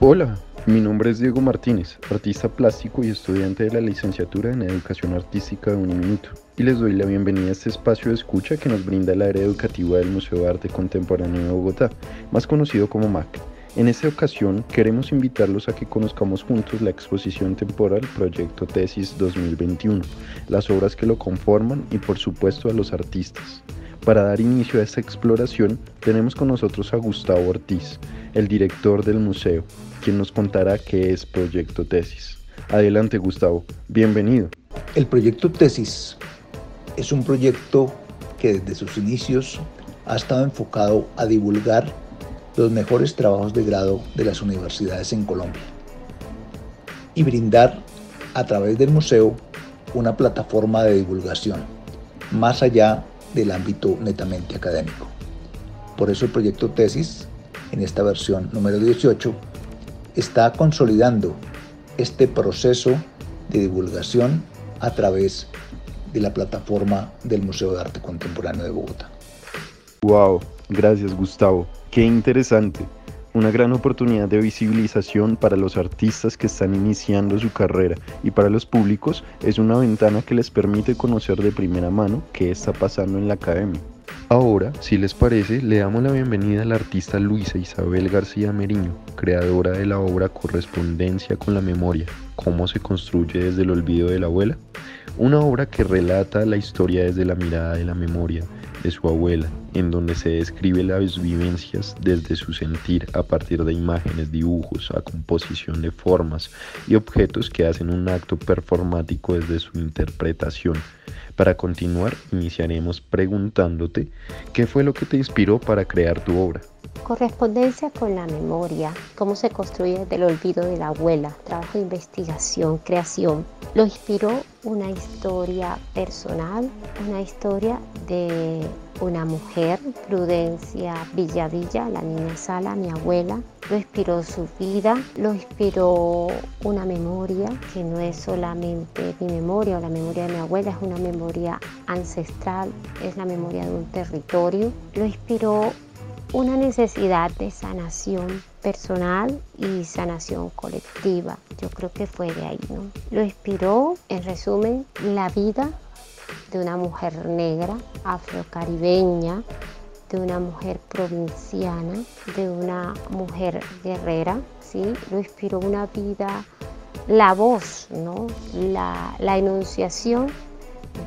Hola, mi nombre es Diego Martínez, artista plástico y estudiante de la licenciatura en Educación Artística de Uniminuto, y les doy la bienvenida a este espacio de escucha que nos brinda el área educativa del Museo de Arte Contemporáneo de Bogotá, más conocido como MAC. En esta ocasión queremos invitarlos a que conozcamos juntos la exposición temporal Proyecto Tesis 2021, las obras que lo conforman y por supuesto a los artistas. Para dar inicio a esta exploración tenemos con nosotros a Gustavo Ortiz, el director del museo, quien nos contará qué es Proyecto Tesis. Adelante Gustavo, bienvenido. El Proyecto Tesis es un proyecto que desde sus inicios ha estado enfocado a divulgar los mejores trabajos de grado de las universidades en Colombia y brindar a través del museo una plataforma de divulgación más allá del ámbito netamente académico. Por eso el proyecto Tesis, en esta versión número 18, está consolidando este proceso de divulgación a través de la plataforma del Museo de Arte Contemporáneo de Bogotá. Wow, gracias Gustavo. Qué interesante. Una gran oportunidad de visibilización para los artistas que están iniciando su carrera y para los públicos es una ventana que les permite conocer de primera mano qué está pasando en la academia. Ahora, si les parece, le damos la bienvenida a la artista Luisa Isabel García Meriño, creadora de la obra Correspondencia con la Memoria, cómo se construye desde el olvido de la abuela, una obra que relata la historia desde la mirada de la memoria de su abuela, en donde se describe las vivencias desde su sentir a partir de imágenes, dibujos, a composición de formas y objetos que hacen un acto performático desde su interpretación para continuar, iniciaremos preguntándote qué fue lo que te inspiró para crear tu obra. Correspondencia con la memoria, cómo se construye desde el olvido de la abuela, trabajo de investigación, creación. Lo inspiró una historia personal, una historia de una mujer, Prudencia Villavilla, la niña Sala, mi abuela. Lo inspiró su vida, lo inspiró una memoria que no es solamente mi memoria o la memoria de mi abuela, es una memoria ancestral, es la memoria de un territorio. Lo inspiró una necesidad de sanación personal y sanación colectiva. Yo creo que fue de ahí, ¿no? Lo inspiró, en resumen, la vida de una mujer negra, afrocaribeña, de una mujer provinciana, de una mujer guerrera, ¿sí? Lo inspiró una vida, la voz, ¿no? La, enunciación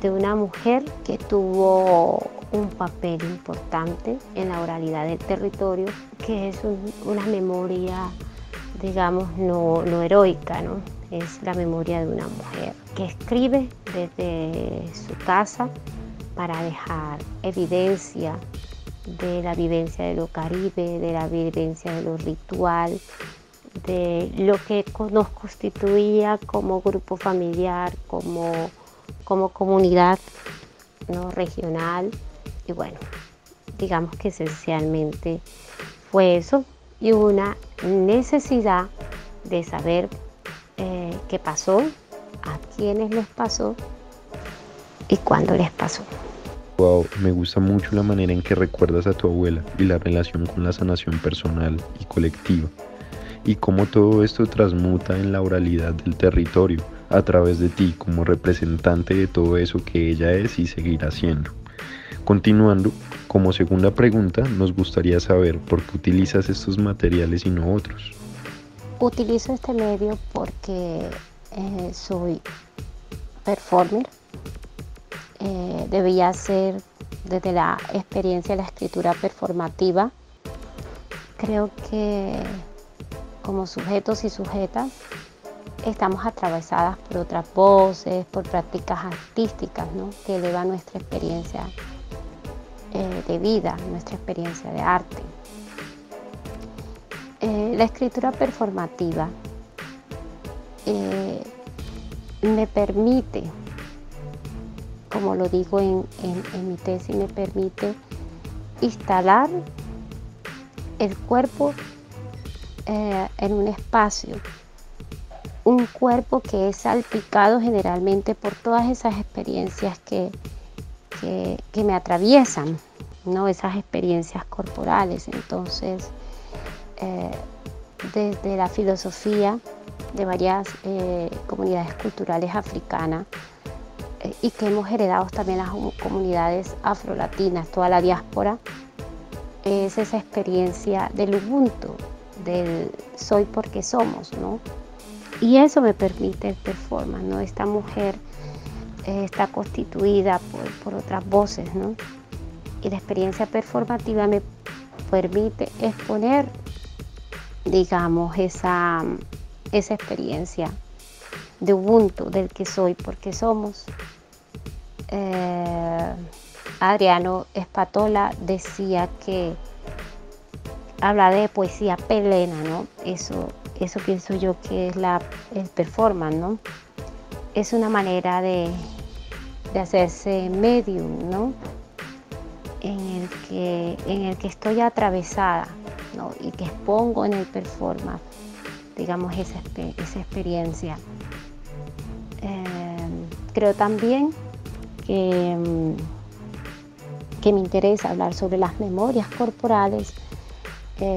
de una mujer que tuvo un papel importante en la oralidad del territorio, que es una memoria, digamos, no, no heroica, ¿no? es la memoria de una mujer que escribe desde su casa para dejar evidencia de la vivencia de lo caribe, de la vivencia de lo ritual, de lo que nos constituía como grupo familiar, como, como comunidad ¿no? regional. Y bueno, digamos que esencialmente fue eso y una necesidad de saber eh, qué pasó, a quiénes les pasó y cuándo les pasó. Wow, me gusta mucho la manera en que recuerdas a tu abuela y la relación con la sanación personal y colectiva y cómo todo esto transmuta en la oralidad del territorio a través de ti como representante de todo eso que ella es y seguirá siendo. Continuando, como segunda pregunta, nos gustaría saber por qué utilizas estos materiales y no otros. Utilizo este medio porque eh, soy performer. Eh, debía ser desde la experiencia de la escritura performativa. Creo que como sujetos y sujetas estamos atravesadas por otras voces, por prácticas artísticas que elevan nuestra experiencia eh, de vida, nuestra experiencia de arte. Eh, la escritura performativa eh, me permite, como lo digo en, mi tesis, me permite instalar el cuerpo en un espacio, un cuerpo que es salpicado generalmente por todas esas experiencias que, que me atraviesan, ¿no? esas experiencias corporales. Entonces, eh, desde la filosofía de varias eh, comunidades culturales africanas eh, y que hemos heredado también las comunidades afrolatinas, toda la diáspora, es esa experiencia del Ubuntu, del soy porque somos, ¿no? Y eso me permite el performance, ¿no? Esta mujer está constituida por, por, otras voces, ¿no? Y la experiencia performativa me permite exponer, digamos, esa, esa experiencia de Ubuntu, del que soy porque somos. Eh, Adriano Espatola decía que habla de poesía pelena, ¿no? Eso, eso pienso yo que es la, el performance, ¿no? Es una manera de, de hacerse medium, ¿no? En el, que, en el que estoy atravesada, ¿no? Y que expongo en el performance, digamos, esa, esa experiencia. Eh, creo también que mm, que me interesa hablar sobre las memorias corporales,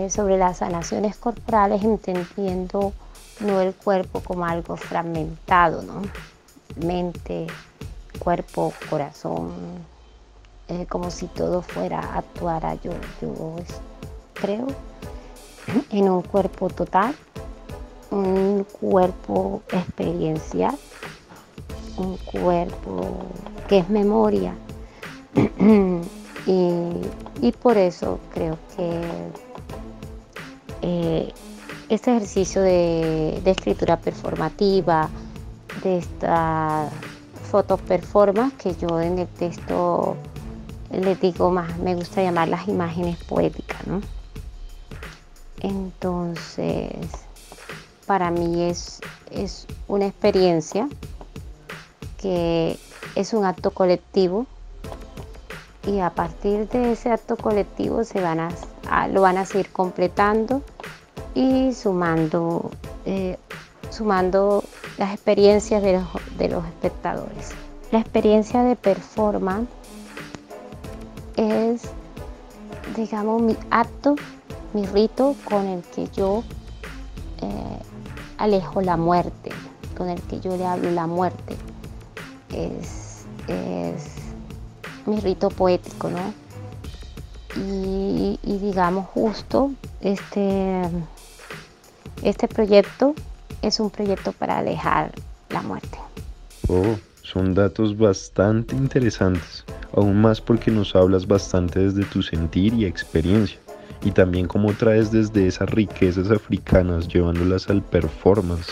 sobre las sanaciones corporales, entendiendo no el cuerpo como algo fragmentado, ¿no? mente, cuerpo, corazón, como si todo fuera, actuara yo, yo creo, en un cuerpo total, un cuerpo experiencial, un cuerpo que es memoria, y, por eso creo que eh, este ejercicio de, escritura performativa, de esta foto performance, que yo en el texto les digo más, me gusta llamar las imágenes poéticas, ¿no? Entonces, para mí es, es una experiencia que es un acto colectivo y a partir de ese acto colectivo se van a, lo van a seguir completando y sumando, eh, sumando las experiencias de los, de los espectadores. La experiencia de performance es, digamos, mi acto, mi rito con el que yo eh, alejo la muerte, con el que yo le hablo la muerte. Es, es mi rito poético, ¿no? Y, digamos justo, este, este proyecto es un proyecto para alejar la muerte. Oh, son datos bastante interesantes, aún más porque nos hablas bastante desde tu sentir y experiencia, y también cómo traes desde esas riquezas africanas llevándolas al performance,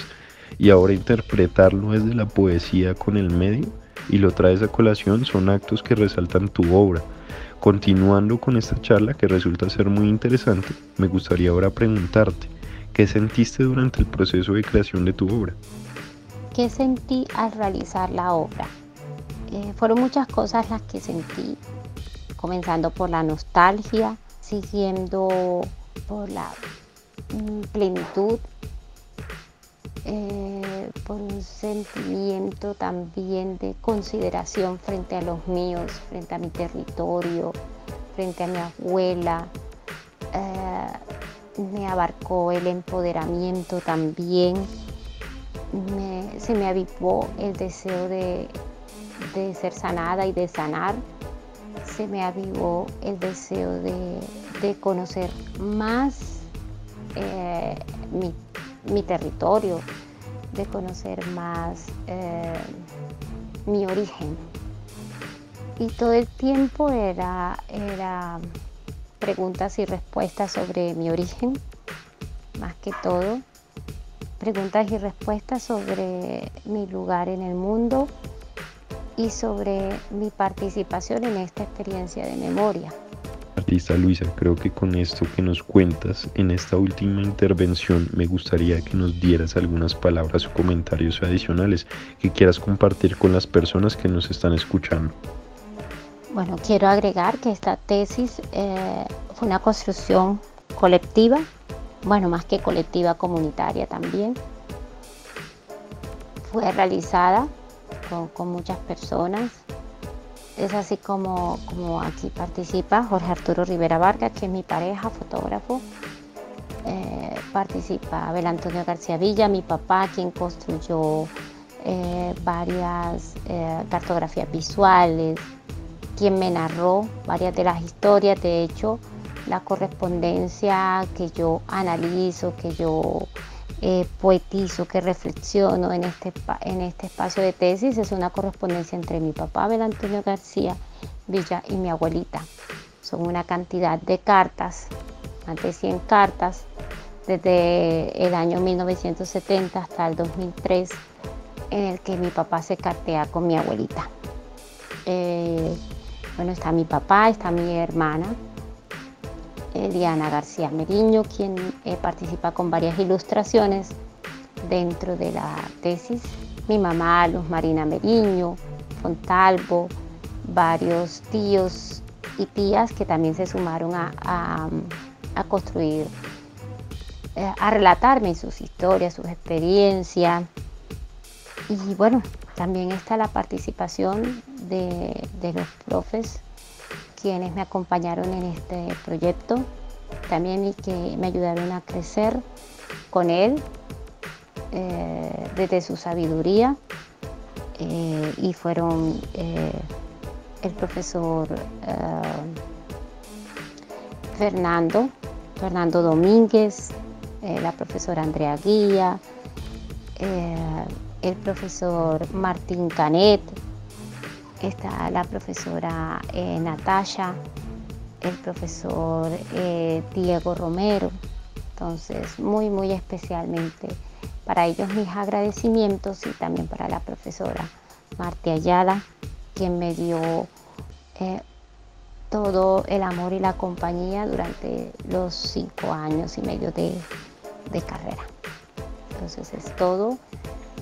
y ahora interpretarlo desde la poesía con el medio y lo traes a colación son actos que resaltan tu obra. Continuando con esta charla que resulta ser muy interesante, me gustaría ahora preguntarte, ¿qué sentiste durante el proceso de creación de tu obra? ¿Qué sentí al realizar la obra? Eh, fueron muchas cosas las que sentí, comenzando por la nostalgia, siguiendo por la mm, plenitud eh, por un sentimiento también de consideración frente a los míos, frente a mi territorio, frente a mi abuela. Eh, me abarcó el empoderamiento también. se me avivó el deseo de, ser sanada y de sanar. Se me avivó el deseo de, conocer más eh, mi mi territorio, de conocer más eh, mi origen. Y todo el tiempo era, era preguntas y respuestas sobre mi origen, más que todo. Preguntas y respuestas sobre mi lugar en el mundo y sobre mi participación en esta experiencia de memoria. Artista Luisa, creo que con esto que nos cuentas en esta última intervención me gustaría que nos dieras algunas palabras o comentarios adicionales que quieras compartir con las personas que nos están escuchando. Bueno, quiero agregar que esta tesis eh, fue una construcción colectiva, bueno, más que colectiva, comunitaria también. Fue realizada con, muchas personas, es así como, aquí participa Jorge Arturo Rivera Vargas, que es mi pareja, fotógrafo. eh, participa Abel Antonio García Villa, mi papá, quien construyó eh, varias cartografías visuales, quien me narró varias de las historias, de hecho, la correspondencia que yo analizo, que yo poetizo, que reflexiono en este, en este espacio de tesis, es una correspondencia entre mi papá, Abel Antonio García Villa, y mi abuelita. Son una cantidad de cartas, más de 100 cartas, desde el año 1970 hasta el 2003, en el que mi papá se cartea con mi abuelita. Eh, bueno, está mi papá, está mi hermana, eh, Diana García Meriño, quien eh, participa con varias ilustraciones dentro de la tesis. Mi mamá, Luz Marina Meriño, Fontalvo, varios tíos y tías que también se sumaron a construir eh, a relatarme sus historias, sus experiencias. Y bueno, también está la participación de, los profes quienes me acompañaron en este proyecto, también y que me ayudaron a crecer con él eh, desde su sabiduría. Eh, y fueron el profesor Fernando, Fernando Domínguez, eh, la profesora Andrea Guía, eh, el profesor Martín Canet, está la profesora eh, Natalia, el profesor Diego Romero. Entonces, muy, muy especialmente para ellos mis agradecimientos y también para la profesora Marta Ayala, quien me dio todo el amor y la compañía durante los cinco años y medio de carrera. Entonces es todo.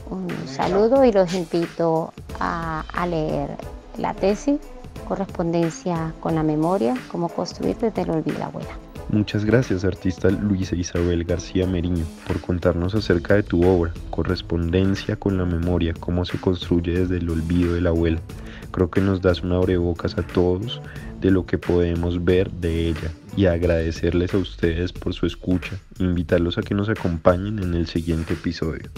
Un saludo y los invito a, leer la tesis, correspondencia con la memoria, cómo construir desde el olvido la abuela. Muchas gracias, artista Luisa Isabel García Meriño, por contarnos acerca de tu obra, Correspondencia con la Memoria, cómo se construye desde el olvido de la abuela. Creo que nos das un abrebocas a todos de lo que podemos ver de ella y agradecerles a ustedes por su escucha, invitarlos a que nos acompañen en el siguiente episodio.